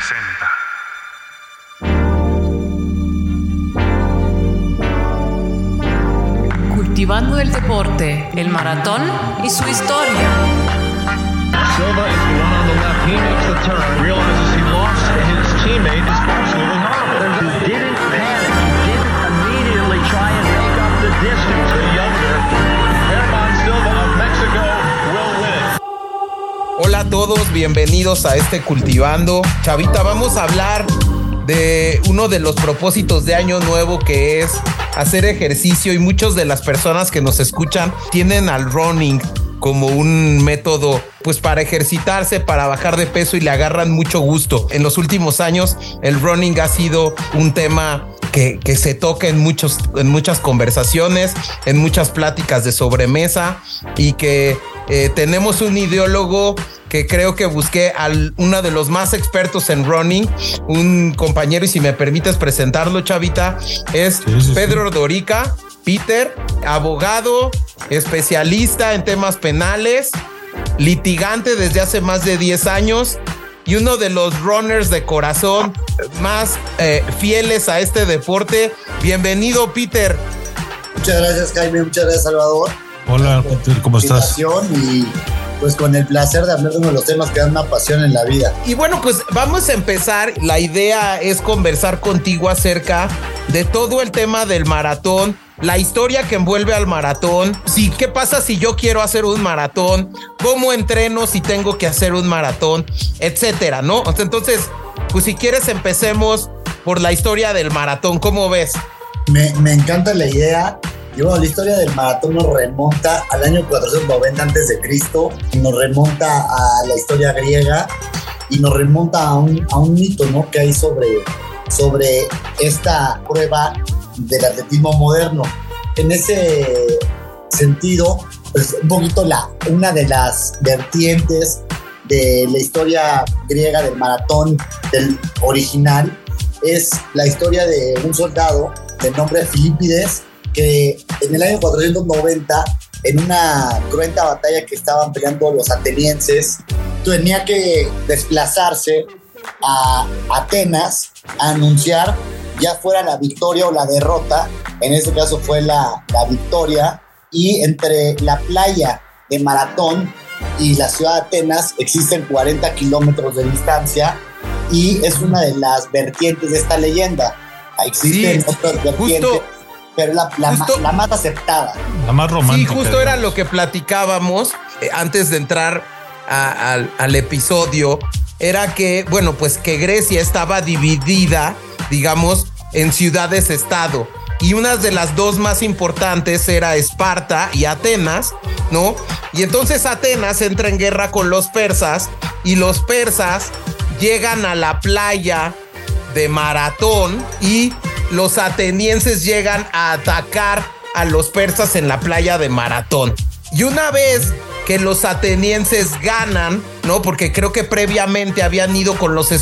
presenta. Cultivando el deporte, el maratón y su historia. Silva is the one on the left. He makes the turn, realizes he lost his teammate. Hola a todos, bienvenidos a este Cultivando. Chavita, vamos a hablar de uno de los propósitos de año nuevo que es hacer ejercicio y muchas de las personas que nos escuchan tienen al running como un método pues para ejercitarse, para bajar de peso y le agarran mucho gusto. En los últimos años el running ha sido un tema que, se toca en, muchos, en muchas conversaciones, en muchas pláticas de sobremesa y que eh, tenemos un ideólogo que creo que busqué a uno de los más expertos en running, un compañero, y si me permites presentarlo, Chavita, es sí, sí, Pedro sí. Dorica, Peter, abogado, especialista en temas penales, litigante desde hace más de 10 años y uno de los runners de corazón más eh, fieles a este deporte. Bienvenido, Peter. Muchas gracias, Jaime. Muchas gracias, Salvador. Hola, ¿cómo estás? Y pues con el placer de hablar de uno de los temas que dan una pasión en la vida. Y bueno, pues vamos a empezar. La idea es conversar contigo acerca de todo el tema del maratón, la historia que envuelve al maratón, sí, qué pasa si yo quiero hacer un maratón, cómo entreno si tengo que hacer un maratón, etcétera, ¿no? Entonces, pues si quieres empecemos por la historia del maratón, ¿cómo ves? Me, me encanta la idea. Y bueno, la historia del maratón nos remonta al año 490 antes de Cristo, nos remonta a la historia griega y nos remonta a un, a un mito, ¿no? Que hay sobre, sobre esta prueba del atletismo moderno. En ese sentido, pues un poquito la, una de las vertientes de la historia griega del maratón del original es la historia de un soldado de nombre Filipides que en el año 490 en una cruenta batalla que estaban peleando los atenienses tenía que desplazarse a Atenas a anunciar ya fuera la victoria o la derrota, en este caso fue la, la victoria, y entre la playa de Maratón y la ciudad de Atenas existen 40 kilómetros de distancia y es una de las vertientes de esta leyenda. Existen sí, otras vertientes. Justo, pero la, la, justo, la, más aceptada. La más romántica. Sí, justo era lo que platicábamos eh, antes de entrar a, a, al episodio. Era que, bueno, pues que Grecia estaba dividida digamos, en ciudades-estado. Y una de las dos más importantes era Esparta y Atenas, ¿no? Y entonces Atenas entra en guerra con los persas y los persas llegan a la playa de Maratón y los atenienses llegan a atacar a los persas en la playa de Maratón. Y una vez que los atenienses ganan, ¿no? Porque creo que previamente habían ido con los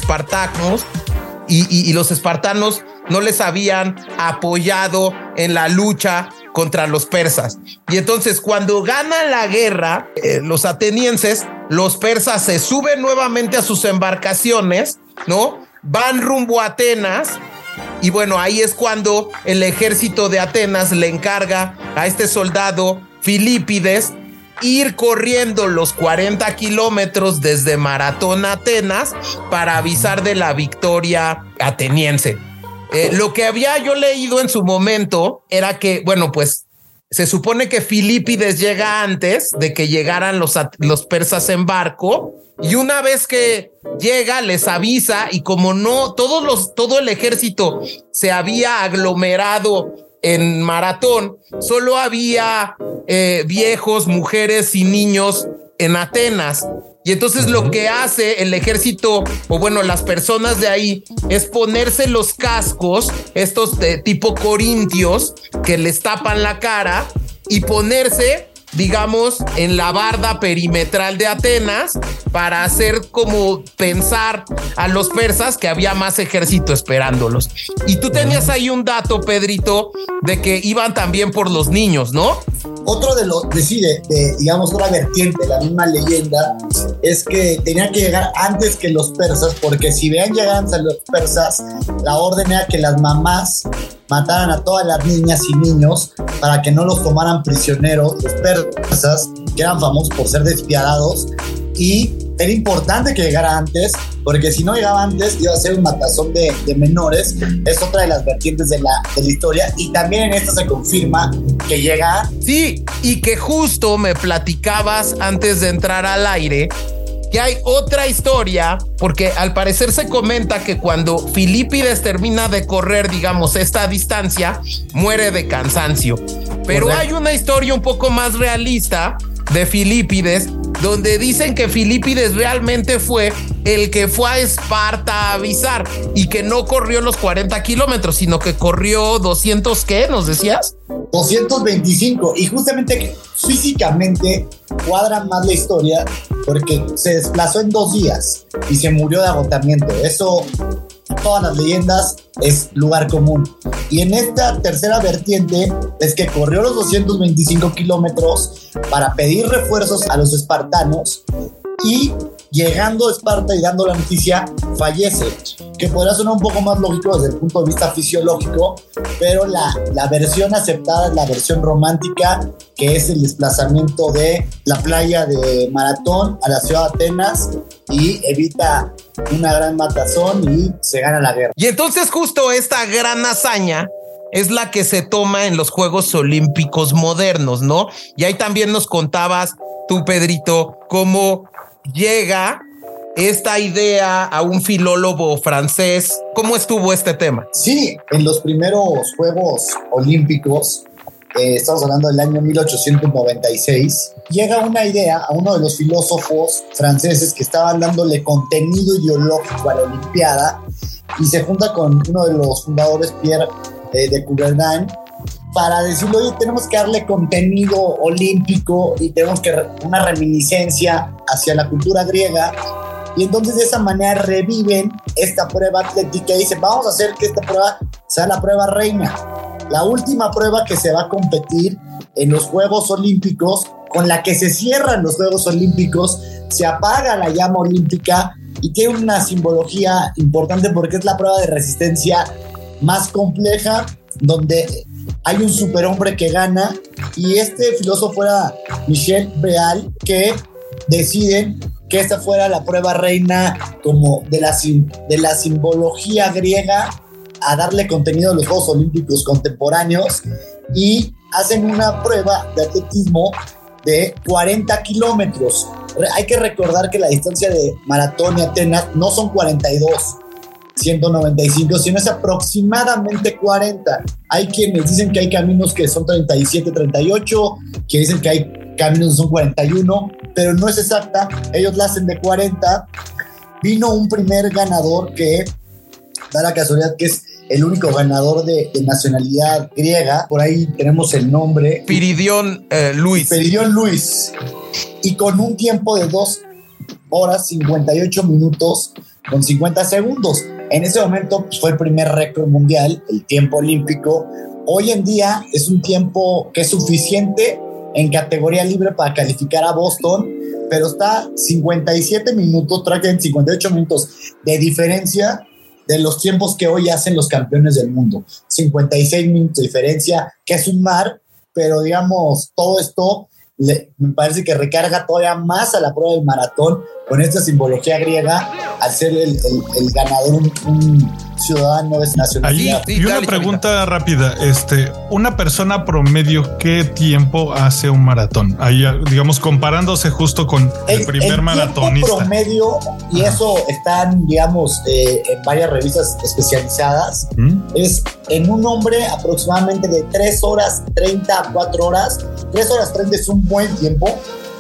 y, y, los espartanos no les habían apoyado en la lucha contra los persas. Y entonces cuando ganan la guerra, eh, los atenienses, los persas se suben nuevamente a sus embarcaciones, ¿no? Van rumbo a Atenas. Y bueno, ahí es cuando el ejército de Atenas le encarga a este soldado Filipides ir corriendo los 40 kilómetros desde Maratón a Atenas para avisar de la victoria ateniense. Eh, lo que había yo leído en su momento era que, bueno, pues se supone que Filipides llega antes de que llegaran los, los persas en barco y una vez que llega les avisa y como no todos los todo el ejército se había aglomerado en maratón solo había eh, viejos, mujeres y niños en Atenas. Y entonces lo que hace el ejército, o bueno, las personas de ahí, es ponerse los cascos, estos de tipo corintios, que les tapan la cara, y ponerse digamos, en la barda perimetral de Atenas para hacer como pensar a los persas que había más ejército esperándolos. Y tú tenías ahí un dato, Pedrito, de que iban también por los niños, ¿no? otro de los, decide, de, digamos, otra vertiente, la misma leyenda, es que tenía que llegar antes que los persas, porque si vean llegar a los persas, la orden era que las mamás mataran a todas las niñas y niños para que no los tomaran prisioneros, los persas, que eran famosos por ser despiadados, y era importante que llegara antes, porque si no llegaba antes iba a ser un matazón de, menores. Es otra de las vertientes de la, de la historia. Y también en esta se confirma que llega. Sí, y que justo me platicabas antes de entrar al aire que hay otra historia, porque al parecer se comenta que cuando Filipides termina de correr, digamos, esta distancia, muere de cansancio. Pero Correcto. hay una historia un poco más realista de Filipides, donde dicen que Filipides realmente fue el que fue a Esparta a avisar y que no corrió los 40 kilómetros, sino que corrió 200, ¿qué? ¿Nos decías? 225 y justamente físicamente cuadra más la historia porque se desplazó en dos días y se murió de agotamiento. Eso, todas las leyendas es lugar común. Y en esta tercera vertiente es que corrió los 225 kilómetros para pedir refuerzos a los espartanos y llegando a Esparta y dando la noticia, fallece. Que podrá sonar un poco más lógico desde el punto de vista fisiológico, pero la, la versión aceptada es la versión romántica, que es el desplazamiento de la playa de Maratón a la ciudad de Atenas y evita una gran matazón y se gana la guerra. Y entonces justo esta gran hazaña es la que se toma en los Juegos Olímpicos modernos, ¿no? Y ahí también nos contabas tú, Pedrito, cómo llega esta idea a un filólogo francés. ¿Cómo estuvo este tema? Sí, en los primeros Juegos Olímpicos, eh, estamos hablando del año 1896, llega una idea a uno de los filósofos franceses que estaban dándole contenido ideológico a la Olimpiada y se junta con uno de los fundadores, Pierre eh, de Coubertin, para decirle, oye, tenemos que darle contenido olímpico y tenemos que una reminiscencia hacia la cultura griega. Y entonces de esa manera reviven esta prueba atlética y dicen, vamos a hacer que esta prueba sea la prueba reina. La última prueba que se va a competir en los Juegos Olímpicos, con la que se cierran los Juegos Olímpicos, se apaga la llama olímpica y tiene una simbología importante porque es la prueba de resistencia más compleja, donde hay un superhombre que gana y este filósofo era Michel Breal que deciden que esta fuera la prueba reina como de la, de la simbología griega a darle contenido a los Juegos Olímpicos contemporáneos y hacen una prueba de atletismo de 40 kilómetros. Hay que recordar que la distancia de maratón y Atenas no son 42, 195, sino es aproximadamente 40. Hay quienes dicen que hay caminos que son 37, 38, que dicen que hay caminos que son 41, pero no es exacta. Ellos la hacen de 40. Vino un primer ganador que da la casualidad que es el único ganador de, de nacionalidad griega. Por ahí tenemos el nombre. Piridión eh, Luis. Pedidión Luis. Y con un tiempo de 2 horas 58 minutos con 50 segundos. En ese momento pues, fue el primer récord mundial, el tiempo olímpico. Hoy en día es un tiempo que es suficiente en categoría libre para calificar a Boston, pero está 57 minutos, traen 58 minutos de diferencia de los tiempos que hoy hacen los campeones del mundo. 56 minutos de diferencia, que es un mar, pero digamos, todo esto me parece que recarga todavía más a la prueba del maratón con esta simbología griega al ser el, el- el ganador un, un ciudadano de nacionalidad. Y una pregunta rápida. Este, una persona promedio, ¿qué tiempo hace un maratón? Ahí, digamos, comparándose justo con el, primer tiempo maratonista. promedio, y eso están, digamos, eh, en varias revistas especializadas, ¿Mm? es en un hombre aproximadamente de 3 horas 30 a 4 horas. 3 horas 30 es un buen tiempo,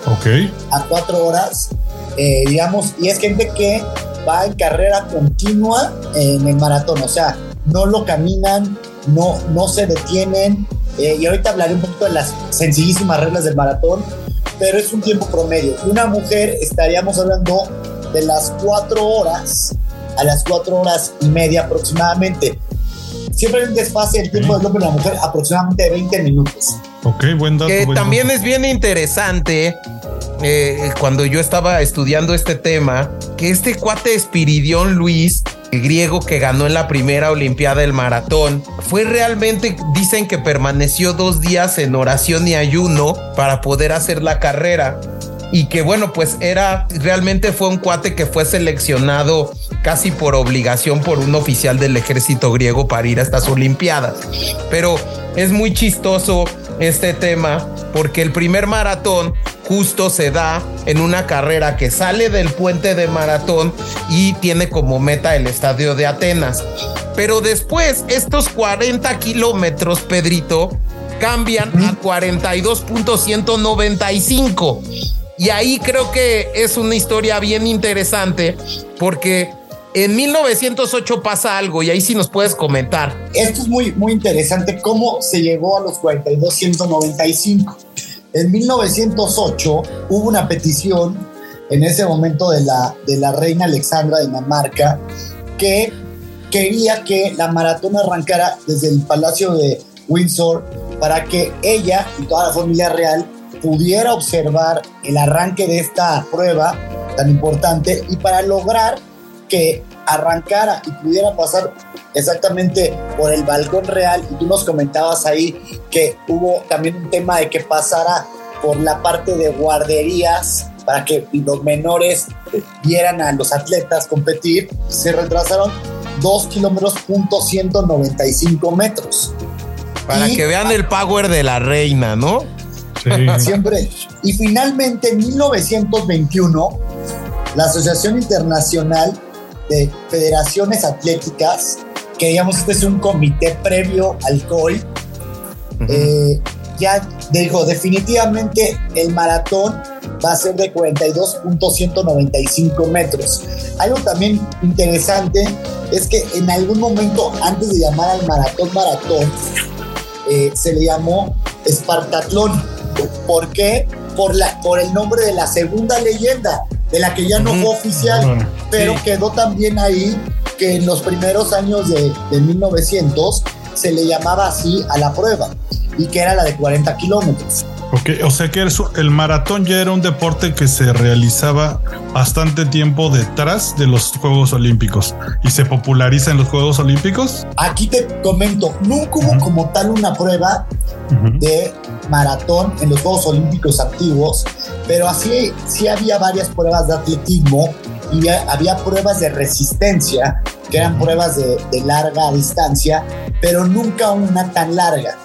Ok. a 4 horas, eh, digamos, y es gente que va en carrera continua en el maratón, o sea, no lo caminan, no, no se detienen, eh, y ahorita hablaré un poquito de las sencillísimas reglas del maratón, pero es un tiempo promedio. Una mujer estaríamos hablando de las 4 horas a las 4 horas y media aproximadamente. Siempre hay un desfase del tiempo del hombre y la mujer aproximadamente de 20 minutos. Ok, buen dato. Que buen también dato. es bien interesante eh, cuando yo estaba estudiando este tema, que este cuate Espiridión Luis, el griego que ganó en la primera Olimpiada del maratón, fue realmente, dicen que permaneció dos días en oración y ayuno para poder hacer la carrera. Y que bueno, pues era, realmente fue un cuate que fue seleccionado casi por obligación por un oficial del ejército griego para ir a estas Olimpiadas. Pero es muy chistoso este tema porque el primer maratón justo se da en una carrera que sale del puente de maratón y tiene como meta el estadio de Atenas. Pero después estos 40 kilómetros, Pedrito, cambian a 42.195. Y ahí creo que es una historia bien interesante porque en 1908 pasa algo y ahí sí nos puedes comentar. Esto es muy, muy interesante cómo se llegó a los 42.195. En 1908 hubo una petición en ese momento de la, de la reina Alexandra de Dinamarca que quería que la maratón arrancara desde el Palacio de Windsor para que ella y toda la familia real pudiera observar el arranque de esta prueba tan importante y para lograr que arrancara y pudiera pasar exactamente por el balcón real y tú nos comentabas ahí que hubo también un tema de que pasara por la parte de guarderías para que los menores vieran a los atletas competir, se retrasaron 2 kilómetros punto 195 metros. Para Y- que vean el power de la reina, ¿no? Sí. Siempre. Y finalmente en 1921, la Asociación Internacional de Federaciones Atléticas, que digamos este es un comité previo al COI, eh, ya dijo definitivamente el maratón va a ser de 42.195 metros. Algo también interesante es que en algún momento antes de llamar al maratón maratón, eh, se le llamó Espartatlón. ¿Por qué? Por, la, por el nombre de la segunda leyenda, de la que ya no fue oficial, pero quedó también ahí que en los primeros años de, de 1900 se le llamaba así a la prueba y que era la de 40 kilómetros. Ok, o sea que el maratón ya era un deporte que se realizaba bastante tiempo detrás de los Juegos Olímpicos. Y se populariza en los Juegos Olímpicos. Aquí te comento, nunca hubo como tal una prueba de maratón en los Juegos Olímpicos activos, pero así sí había varias pruebas de atletismo y había, pruebas de resistencia, que eran pruebas de, de larga distancia, pero nunca una tan larga.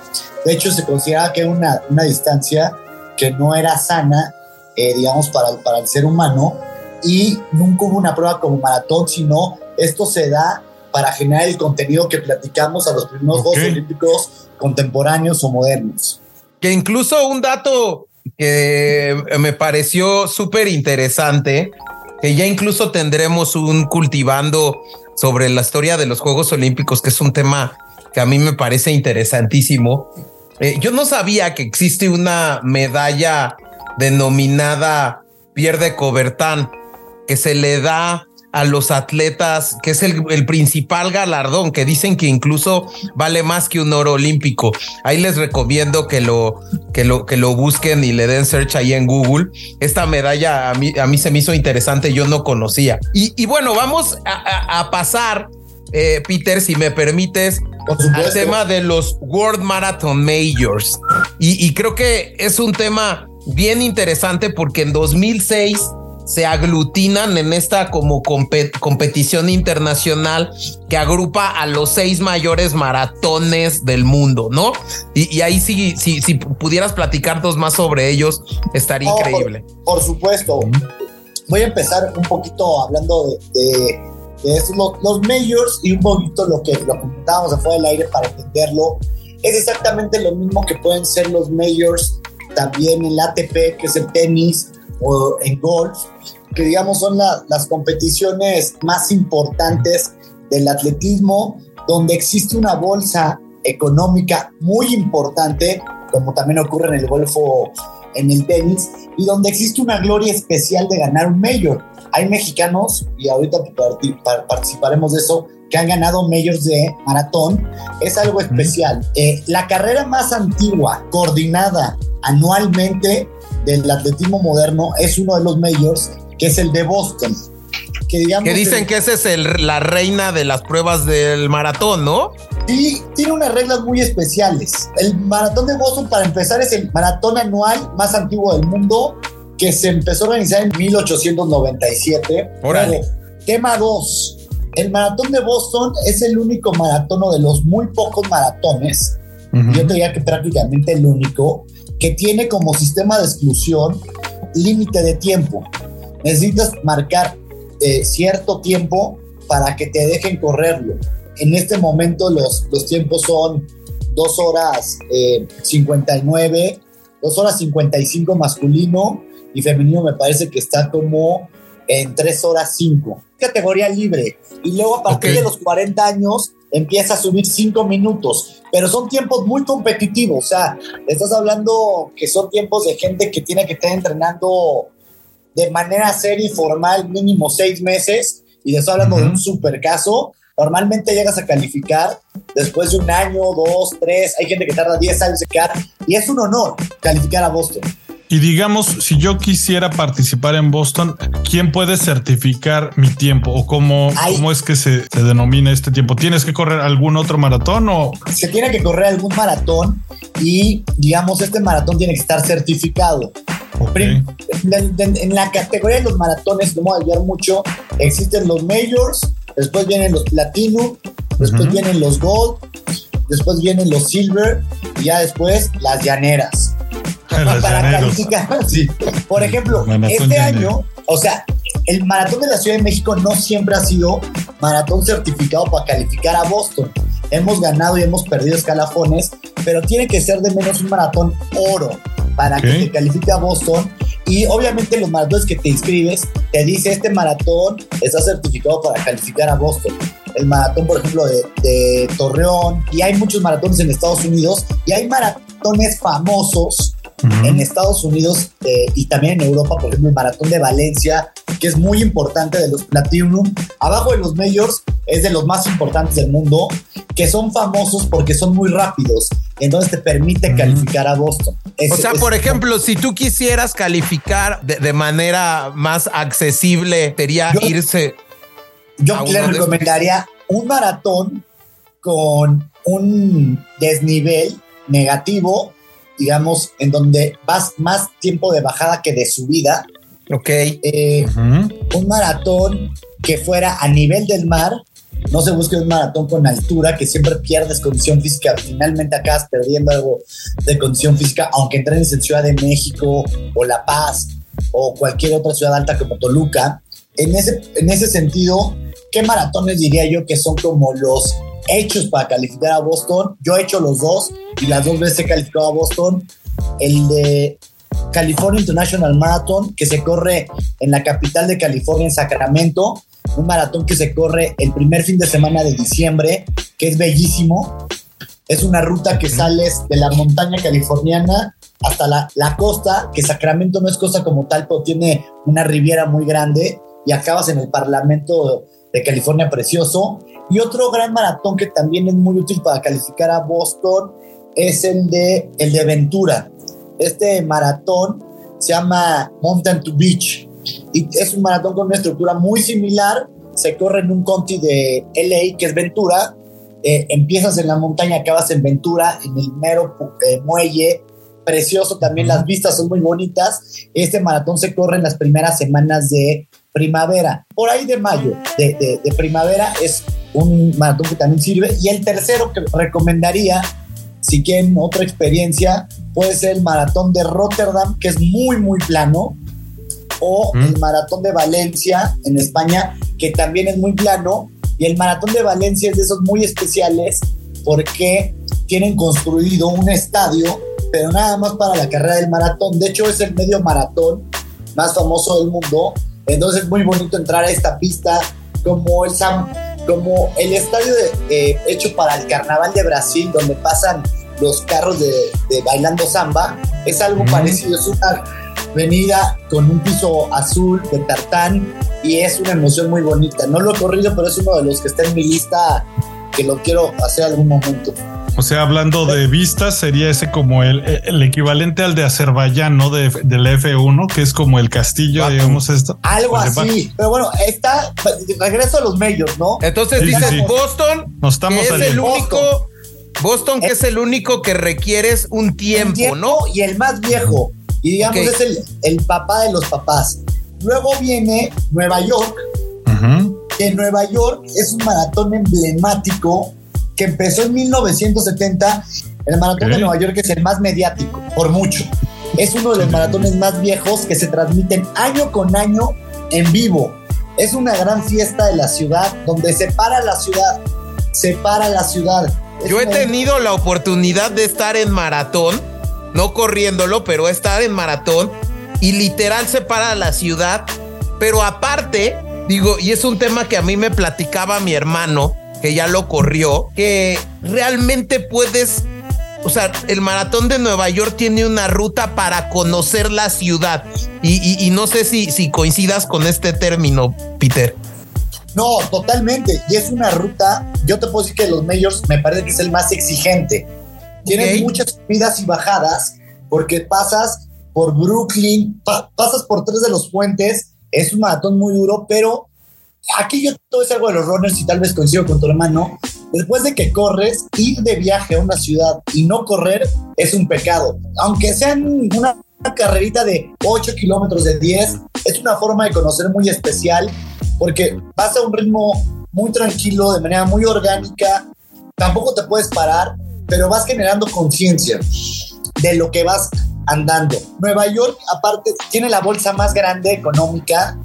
De hecho, se consideraba que una, una distancia que no era sana, eh, digamos, para, para el ser humano, y nunca hubo una prueba como maratón, sino esto se da para generar el contenido que platicamos a los primeros. Juegos Olímpicos contemporáneos o modernos. Que incluso un dato que me pareció súper interesante, que ya incluso tendremos un cultivando sobre la historia de los Juegos Olímpicos, que es un tema que a mí me parece interesantísimo. Eh, yo no sabía que existe una medalla denominada Pierre de Coubertin que se le da a los atletas, que es el, el principal galardón, que dicen que incluso vale más que un oro olímpico. Ahí les recomiendo que lo, que lo, que lo busquen y le den search ahí en Google. Esta medalla a mí, a mí se me hizo interesante, yo no conocía. Y, y bueno, vamos a, a- a pasar, eh, Peter, si me permites, al tema de los World Marathon Majors. Y, y creo que es un tema bien interesante porque en 2006 se aglutinan en esta como compe- competición internacional que agrupa a los seis mayores maratones del mundo, ¿no? Y, y ahí sí, sí, si pudieras platicarnos más sobre ellos, estaría No, increíble. Por, por supuesto. Voy a empezar un poquito hablando de, de, de estos, los, los majors y un poquito lo que lo comentábamos afuera del aire para entenderlo. Es exactamente lo mismo que pueden ser los majors también en la ATP, que es el tenis, o en golf, que digamos son la- las competiciones más importantes del atletismo, donde existe una bolsa económica muy importante, como también ocurre en el Golfo en el tenis y donde existe una gloria especial de ganar un mayor. Hay mexicanos, y ahorita parti- par- participaremos de eso, que han ganado majors de maratón. Es algo especial. Eh, la carrera más antigua, coordinada anualmente del atletismo moderno, es uno de los majors, que es el de Boston. Que, digamos, Que dicen el- que esa es el- la reina de las pruebas del maratón, ¿no? Sí, tiene unas reglas muy especiales. El maratón de Boston, para empezar, es el maratón anual más antiguo del mundo que se empezó a organizar en 1897. Órale. Luego, tema 2. El maratón de Boston es el único maratón o de los muy pocos maratones, yo te diría que prácticamente el único, que tiene como sistema de exclusión límite de tiempo. Necesitas marcar eh, cierto tiempo para que te dejen correrlo. En este momento los, los tiempos son 2 horas eh, 59, 2 horas 55 masculino y femenino me parece que está como en 3 horas 5. Categoría libre. Y luego a partir de los 40 años empieza a subir 5 minutos, pero son tiempos muy competitivos. O sea, estás hablando que son tiempos de gente que tiene que estar entrenando de manera seria y formal mínimo 6 meses. Y le estoy hablando de un super caso. Normalmente llegas a calificar después de un año, dos, tres. Hay gente que tarda 10 años en quedar. Y es un honor calificar a Boston. Y digamos, si yo quisiera participar en Boston, ¿quién puede certificar mi tiempo? ¿O cómo, cómo es que se, se denomina este tiempo? ¿Tienes que correr algún otro maratón o se tiene que correr algún maratón y digamos este maratón tiene que estar certificado. Ok. Prim- En, la categoría de los maratones, no voy a ayudar mucho, existen los majors, después vienen los platinum, después vienen los gold, después vienen los silver y ya después las llaneras. Para calificar. sí. Por ejemplo, este año, o sea, el maratón de la Ciudad de México no siempre ha sido maratón certificado para calificar a Boston. Hemos ganado y hemos perdido escalafones, pero tiene que ser de menos un maratón oro para que Ok. te califique a Boston. Y obviamente los maratones que te inscribes, te dice este maratón está certificado para calificar a Boston. El maratón, por ejemplo, de, de Torreón, y hay muchos maratones en Estados Unidos, y hay maratones famosos En Estados Unidos eh, y también en Europa, por ejemplo, el maratón de Valencia, que es muy importante de los Platinum. Abajo de los Majors es de los más importantes del mundo, que son famosos porque son muy rápidos. Entonces te permite calificar a Boston. Es- O sea, es- por ejemplo, si tú quisieras calificar de, de manera más accesible, sería Yo- irse. yo le de recomendaría un maratón con un desnivel negativo, digamos, en donde vas más tiempo de bajada que de subida. Ok. Eh, un maratón que fuera a nivel del mar. No se busque un maratón con altura, que siempre pierdes condición física. Finalmente acabas perdiendo algo de condición física, aunque entrenes en Ciudad de México o La Paz o cualquier otra ciudad alta como Toluca. En ese, en ese sentido, ¿qué maratones diría yo que son como los hechos para calificar a Boston? Yo he hecho los dos y las dos veces he calificado a Boston. El de California International Marathon, que se corre en la capital de California, en Sacramento. Un maratón que se corre el primer fin de semana de diciembre, que es bellísimo. Es una ruta que sales de la montaña californiana hasta la, la costa, que Sacramento no es costa como tal, pero tiene una riviera muy grande y acabas en el Parlamento de California precioso. Y otro gran maratón que también es muy útil para calificar a Boston es el de, el de Ventura. Este maratón se llama Mountain to Beach y es un maratón con una estructura muy similar. Se corre en un county de LA, que es Ventura. Eh, empiezas en la montaña, acabas en Ventura, en el mero eh, muelle. Precioso también, las vistas son muy bonitas. Este maratón se corre en las primeras semanas de primavera, por ahí de mayo, de, de- de primavera, es un maratón que también sirve. Y el tercero que recomendaría, si quieren otra experiencia, puede ser el maratón de Rotterdam, que es muy, muy plano, o Mm. el maratón de Valencia en España, que también es muy plano. Y el maratón de Valencia es de esos muy especiales porque tienen construido un estadio, pero nada más para la carrera del maratón. De hecho, es el medio maratón más famoso del mundo. Entonces es muy bonito entrar a esta pista como el, Sam- como el estadio de- eh, hecho para el Carnaval de Brasil, donde pasan los carros de, de bailando samba. Es algo Mm. parecido, es una avenida con un piso azul de tartán y es una emoción muy bonita. No lo he corrido, pero es uno de los que está en mi lista que lo quiero hacer algún momento. O sea, hablando de vistas, sería ese como el, el equivalente al de Azerbaiyán, ¿no? De, del F1, que es como el castillo, Baku. digamos esto. Algo Pues así. Pero bueno, está. Regreso a los medios, ¿no? Entonces Sí, dices sí. Boston, Nos estamos que es el único, Boston que es el único que requieres un tiempo, tiempo ¿no? Y el más viejo. Y digamos, es el, el papá de los papás. Luego viene Nueva York, Ujú. que en Nueva York es un maratón emblemático que empezó en 1970. El maratón de Nueva York es el más mediático, por mucho. Es uno de los maratones más viejos que se transmiten año con año en vivo. Es una gran fiesta de la ciudad donde se para la ciudad, se para la ciudad. Es Yo he tenido la oportunidad de estar en maratón, no corriéndolo, pero estar en maratón y literal se para la ciudad. Pero aparte, digo, y es un tema que a mí me platicaba mi hermano, que ya lo corrió, que realmente puedes, o sea, el maratón de Nueva York tiene una ruta para conocer la ciudad. Y, y- y no sé si, si coincidas con este término, Peter. No, totalmente. Y es una ruta, yo te puedo decir que los majors me parece que es el más exigente. Tienen Ok. muchas subidas y bajadas porque pasas por Brooklyn, pa- pasas por tres de los puentes. Es un maratón muy duro, pero aquí yo a decir algo de los runners y tal vez coincido con tu hermano. Después de que corres, ir de viaje a una ciudad y no correr es un pecado. Aunque sean una carrerita de 8 kilómetros de 10, es una forma de conocer muy especial porque vas a un ritmo muy tranquilo, de manera muy orgánica, tampoco te puedes parar, pero vas generando conciencia de lo que vas andando. Nueva York, aparte, tiene la bolsa más grande económica.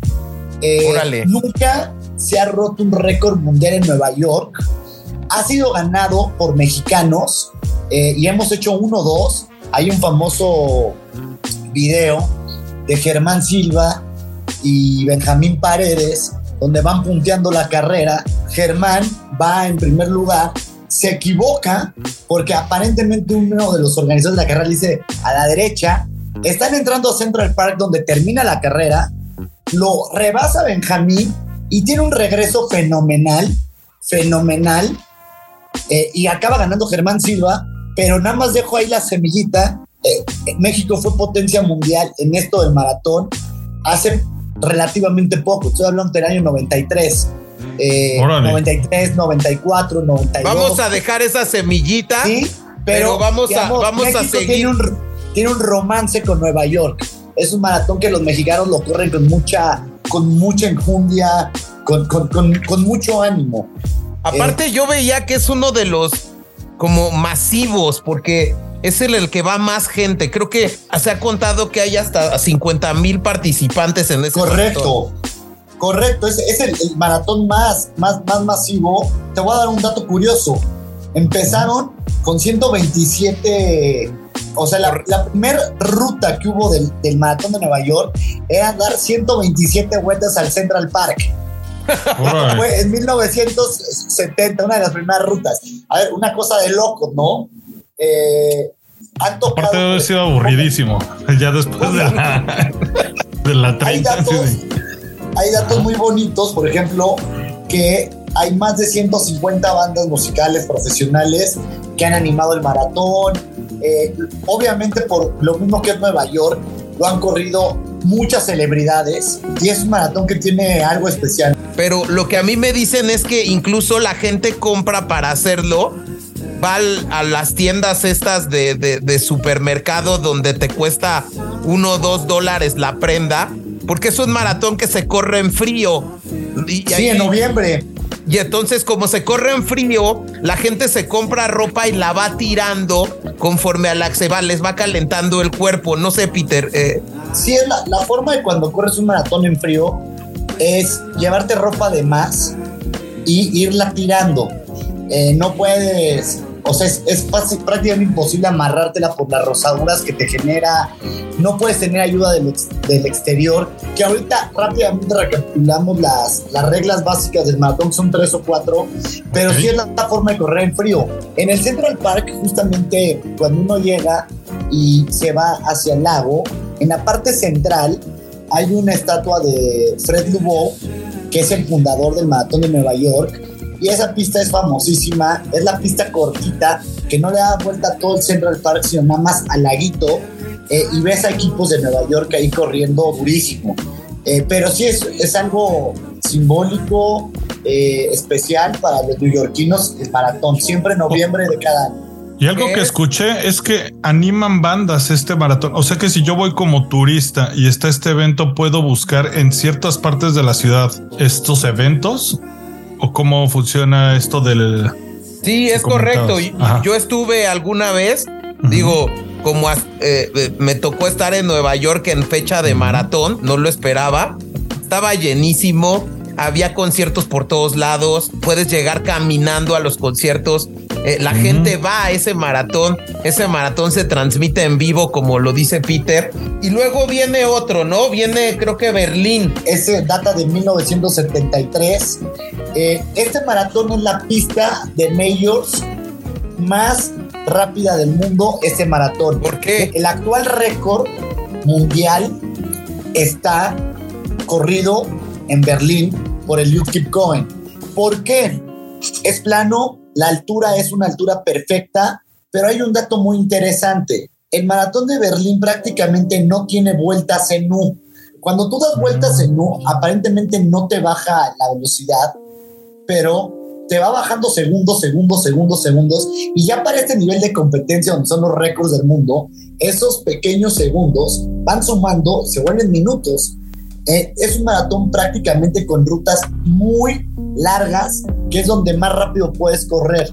Eh. Nunca se ha roto un récord mundial en Nueva York. Ha sido ganado por mexicanos eh, y hemos hecho uno o dos. Hay un famoso video de Germán Silva y Benjamín Paredes, donde van punteando la carrera. Germán va en primer lugar, se equivoca porque aparentemente uno de los organizadores de la carrera le dice a la derecha. Están entrando a Central Park donde termina la carrera, lo rebasa Benjamín y tiene un regreso fenomenal, fenomenal, eh, y acaba ganando Germán Silva, pero nada más dejo ahí la semillita. Eh, México fue potencia mundial en esto del maratón hace relativamente poco, estoy hablando del año 93. eh, Órale. 93, 94, 92. Vamos a dejar esa semillita. Sí, pero, pero vamos a- vamos a México seguir. Tiene un, tiene un romance con Nueva York. Es un maratón que los mexicanos lo corren con mucha, con mucha enjundia, con, con- con- con mucho ánimo. Aparte, yo veía que es uno de los como masivos, porque es el, el que va más gente. Creo que se ha contado que hay hasta 50 mil participantes en ese maratón. Correcto, correcto. Es, es el, el maratón más, más, más masivo. Te voy a dar un dato curioso. Empezaron con 127. O sea, la, la primera ruta que hubo del, del maratón de Nueva York era dar 127 vueltas al Central Park. Fue en 1970, una de las primeras rutas. A ver, una cosa de loco, ¿no? Eh, han tocado. Aparte debe haber sido aburridísimo. Ya después de la, de la Hay 30. datos, sí, sí. hay datos muy bonitos, por ejemplo, que hay más de 150 bandas musicales profesionales que han animado el maratón. Eh, obviamente, por lo mismo que es Nueva York, lo han corrido muchas celebridades y es un maratón que tiene algo especial. Pero lo que a mí me dicen es que incluso la gente compra para hacerlo. Va a las tiendas estas de, de- de supermercado donde te cuesta uno o dos dólares la prenda, porque es un maratón que se corre en frío. Y Sí, ahí- en noviembre. Y entonces, como se corre en frío, la gente se compra ropa y la va tirando conforme a la que se va, les va calentando el cuerpo. No sé, Peter. eh, Sí, es la, la forma de cuando corres un maratón en frío es llevarte ropa de más y irla tirando. Eh, no puedes, o sea, es, es fácil, prácticamente imposible amarrártela por las rosaduras que te genera. No puedes tener ayuda del, ex- del exterior. Que ahorita rápidamente recapitulamos las, las reglas básicas del maratón, son tres o cuatro, pero sí es la, la forma de correr en frío. En el Central Park, justamente cuando uno llega y se va hacia el lago, en la parte central hay una estatua de Fred Lebow, que es el fundador del maratón de Nueva York. Y esa pista es famosísima, es la pista cortita que no le da vuelta a todo el Central Park, sino nada más al laguito. eh, y ves a equipos de Nueva York ahí corriendo durísimo. Eh, pero sí es, es algo simbólico, eh, especial para los neoyorquinos, el maratón, siempre en noviembre de cada año. Y algo que Es- escuché es que animan bandas este maratón. O sea que si yo voy como turista y está este evento, puedo buscar en ciertas partes de la ciudad estos eventos o cómo funciona esto del. Sí, es comentabas. correcto. Ajá. Yo estuve alguna vez, digo, como eh, eh, me tocó estar en Nueva York en fecha de maratón, no lo esperaba. Estaba llenísimo, había conciertos por todos lados, puedes llegar caminando a los conciertos. eh, la gente va a ese maratón, ese maratón se transmite en vivo, como lo dice Peter. Y luego viene otro, ¿no? Viene, creo que Berlín. Ese data de 1973. Eh, este maratón es la pista de majors más rápida del mundo, este maratón. ¿Por qué? El actual récord mundial está corrido en Berlín por el Keep Going. ¿Por qué? Es plano, la altura es una altura perfecta, pero hay un dato muy interesante. El maratón de Berlín prácticamente no tiene vueltas en U. Cuando tú das vueltas en U, aparentemente no te baja la velocidad, pero te va bajando segundos, segundos, segundos, segundos. Y ya para este nivel de competencia, donde son los récords del mundo, esos pequeños segundos van sumando, se vuelven minutos. Eh, es un maratón prácticamente con rutas muy largas, que es donde más rápido puedes correr,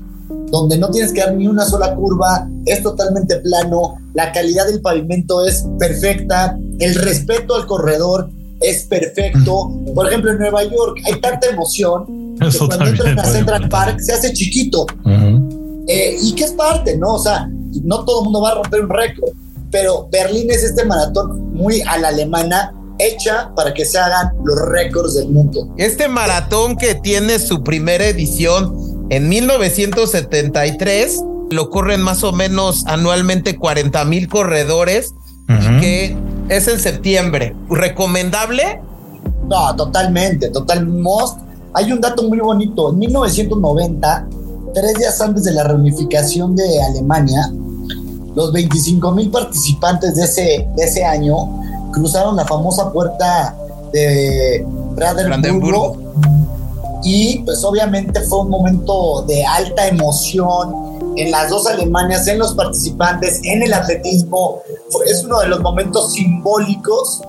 donde no tienes que dar ni una sola curva, es totalmente plano, la calidad del pavimento es perfecta, el respeto al corredor es perfecto. Por ejemplo, en Nueva York hay tanta emoción Eso cuando entran a Central. Park se hace chiquito. Ujú. Eh, y que es parte, ¿no? O sea, no todo el mundo va a romper un récord, pero Berlín es este maratón muy a la alemana, hecha para que se hagan los récords del mundo. Este maratón que tiene su primera edición en 1973, lo corren más o menos anualmente 40 mil corredores, Ujú. que es en septiembre. ¿Recomendable? No, totalmente, total most. Hay un dato muy bonito. En 1990, tres días antes de la reunificación de Alemania, los 25 mil participantes de ese, de ese año cruzaron la famosa puerta de Brandenburgo. Y pues obviamente fue un momento de alta emoción en las dos Alemanias, en los participantes, en el atletismo. Es uno de los momentos simbólicos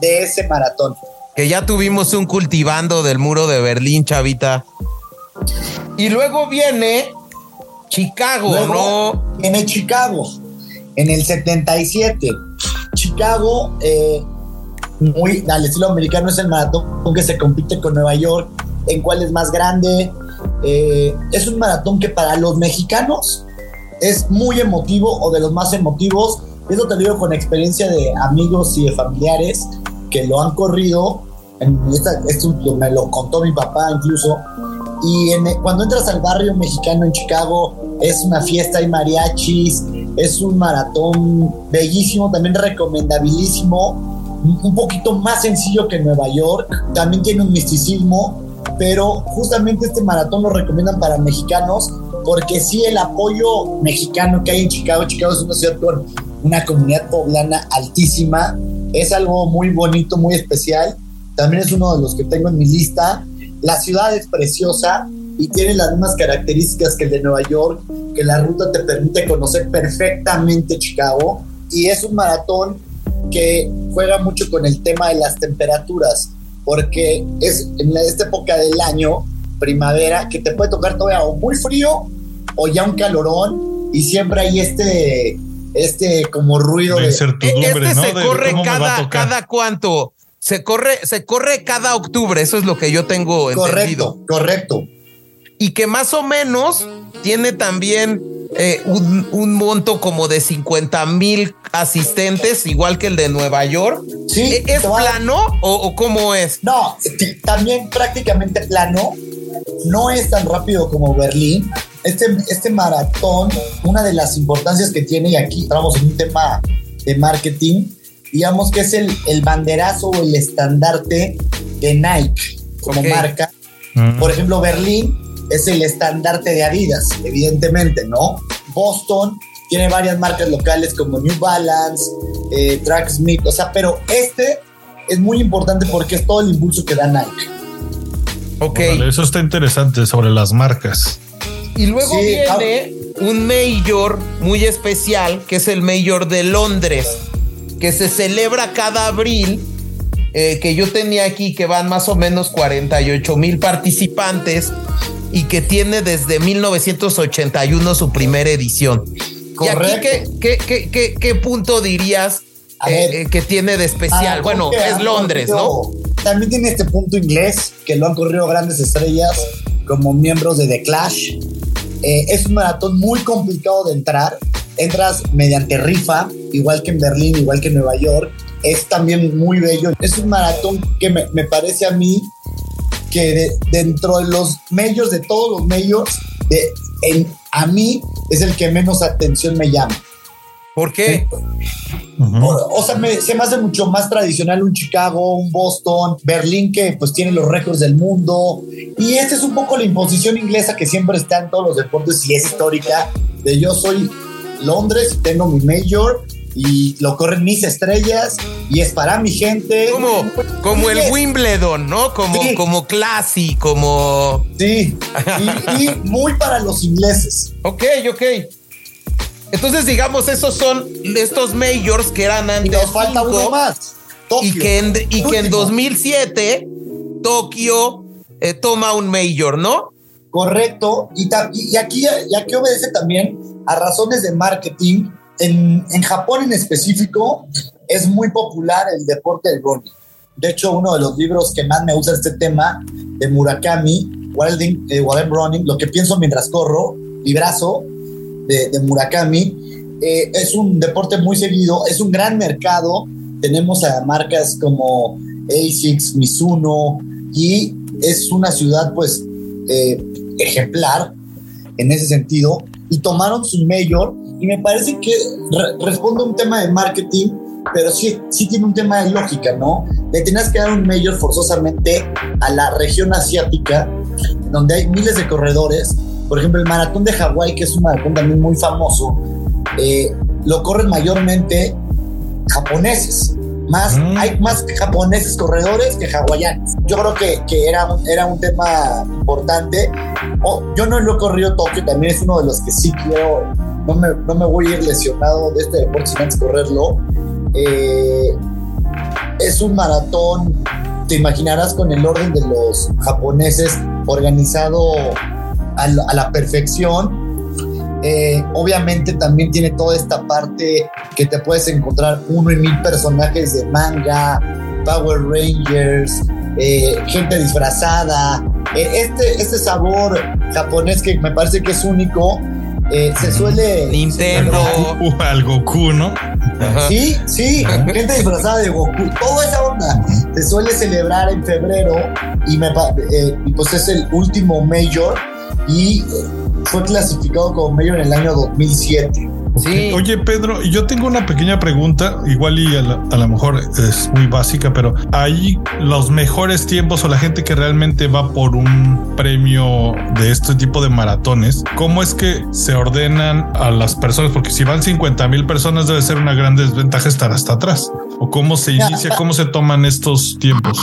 de ese maratón. Que ya tuvimos un cultivando del muro de Berlín, chavita. Y luego viene Chicago, Luego ¿no? viene Chicago en el 77. Chicago, eh, muy al estilo americano, es el maratón que se compite con Nueva York, en cuál es más grande. Eh, es un maratón que para los mexicanos es muy emotivo o de los más emotivos. Eso te lo digo con experiencia de amigos y de familiares que lo han corrido. En esta- esto me lo contó mi papá incluso. Y en- cuando entras al barrio mexicano en Chicago, es una fiesta, hay mariachis, es un maratón bellísimo, también recomendabilísimo, un poquito más sencillo que Nueva York, también tiene un misticismo, pero justamente este maratón lo recomiendan para mexicanos porque sí el apoyo mexicano que hay en Chicago, Chicago es una ciudad con una comunidad poblana altísima, es algo muy bonito, muy especial, también es uno de los que tengo en mi lista. La ciudad es preciosa y tiene las mismas características que el de Nueva York, que la ruta te permite conocer perfectamente Chicago y es un maratón que juega mucho con el tema de las temperaturas, porque es en esta época del año, primavera, que te puede tocar todavía o muy frío o ya un calorón y siempre hay este, este como ruido de... incertidumbre, Este ¿no? se De corre cada, cada cuánto. Se corre, se corre cada octubre, eso es lo que yo tengo entendido. Correcto, correcto. Y que más o menos tiene también eh, un, un monto como de 50 mil asistentes, igual que el de Nueva York. Sí, ¿E- ¿Es plano o, o cómo es? No, también prácticamente plano. No es tan rápido como Berlín. Este, este maratón, una de las importancias que tiene, y aquí entramos en un tema de marketing, digamos que es el, el banderazo o el estandarte de Nike como marca. Mm. Por ejemplo, Berlín es el estandarte de Adidas, evidentemente, ¿no? Boston tiene varias marcas locales como New Balance, eh, Tracksmith, o sea, pero este es muy importante porque es todo el impulso que da Nike. Ok. Órale, eso está interesante sobre las marcas. Y luego Sí, viene un mayor muy especial, que es el mayor de Londres, que se celebra cada abril, eh, que yo tenía aquí, que van más o menos 48 mil participantes y que tiene desde 1981 su primera edición. ¿Y aquí qué, qué, qué, qué- qué punto dirías eh, ver. eh, que tiene de especial? Ah, bueno, es Londres, ¿no? También tiene este punto inglés que lo han corrido grandes estrellas como miembros de The Clash. Eh, es un maratón muy complicado de entrar. Entras mediante rifa, igual que en Berlín, igual que en Nueva York. Es también muy bello. Es un maratón que me, parece a mí que de- dentro de los medios, de todos los medios, a mí es el que menos atención me llama. ¿Por qué? Ujú. O, o sea, me- se me hace mucho más tradicional un Chicago, un Boston, Berlín que pues tiene los récords del mundo. Y esta es un poco la imposición inglesa que siempre está en todos los deportes y es histórica. De yo soy Londres y tengo mi mayor y lo corren mis estrellas y es para mi gente. Como, como el Wimbledon, ¿no? Como, Sí. como Classy, como... Sí, y, y muy para los ingleses. Ok, ok. Entonces, digamos, esos son estos majors que eran Y antes nos falta uno más. Tokio. y que en, y que en Último. 2007 Tokio eh, toma un major, ¿no? Correcto. Y, y y aquí, y aquí obedece también a razones de marketing. En, en Japón en específico es muy popular el deporte del running. De hecho, uno de los libros que más me gusta este tema de Murakami, Wilding, eh, While I'm Running, lo que pienso mientras corro, librazo de, de Murakami, eh, es un deporte muy seguido, es un gran mercado. Tenemos a marcas como ASICS, Mizuno, y es una ciudad, pues, eh, ejemplar en ese sentido. Y tomaron su mayor, y me parece que re- responde a un tema de marketing, pero sí, sí tiene un tema de lógica, ¿no? Le tenías que dar un mayor forzosamente a la región asiática, donde hay miles de corredores. Por ejemplo, el maratón de Hawái, que es un maratón también muy famoso, eh, lo corren mayormente japoneses. Más, Mm. Hay más japoneses corredores que hawaianos. Yo creo que, que era, era un tema importante. Oh, yo no lo he corrido Tokio, también es uno de los que sí quiero. No me, no me voy a ir lesionado de este deporte sin antes correrlo. Eh, es un maratón, te imaginarás con el orden de los japoneses organizado a la, a la perfección. Eh, obviamente también tiene toda esta parte que te puedes encontrar uno y mil personajes de manga, Power Rangers, eh, gente disfrazada. Eh, este, este sabor japonés que me parece que es único, eh, se suele... Nintendo. Uh, al Goku, ¿no? Ajá. Sí, sí, gente disfrazada de Goku, toda esa onda se suele celebrar en febrero y, me, eh, pues es el último Major y fue clasificado como Major en el año 2007. Sí. Oye, Pedro, yo tengo una pequeña pregunta, igual y a, la- a lo mejor es muy básica, pero hay los mejores tiempos o la gente que realmente va por un premio de este tipo de maratones, ¿cómo es que se ordenan a las personas? Porque si van 50 mil personas debe ser una gran desventaja estar hasta atrás. ¿O cómo se inicia, cómo se toman estos tiempos?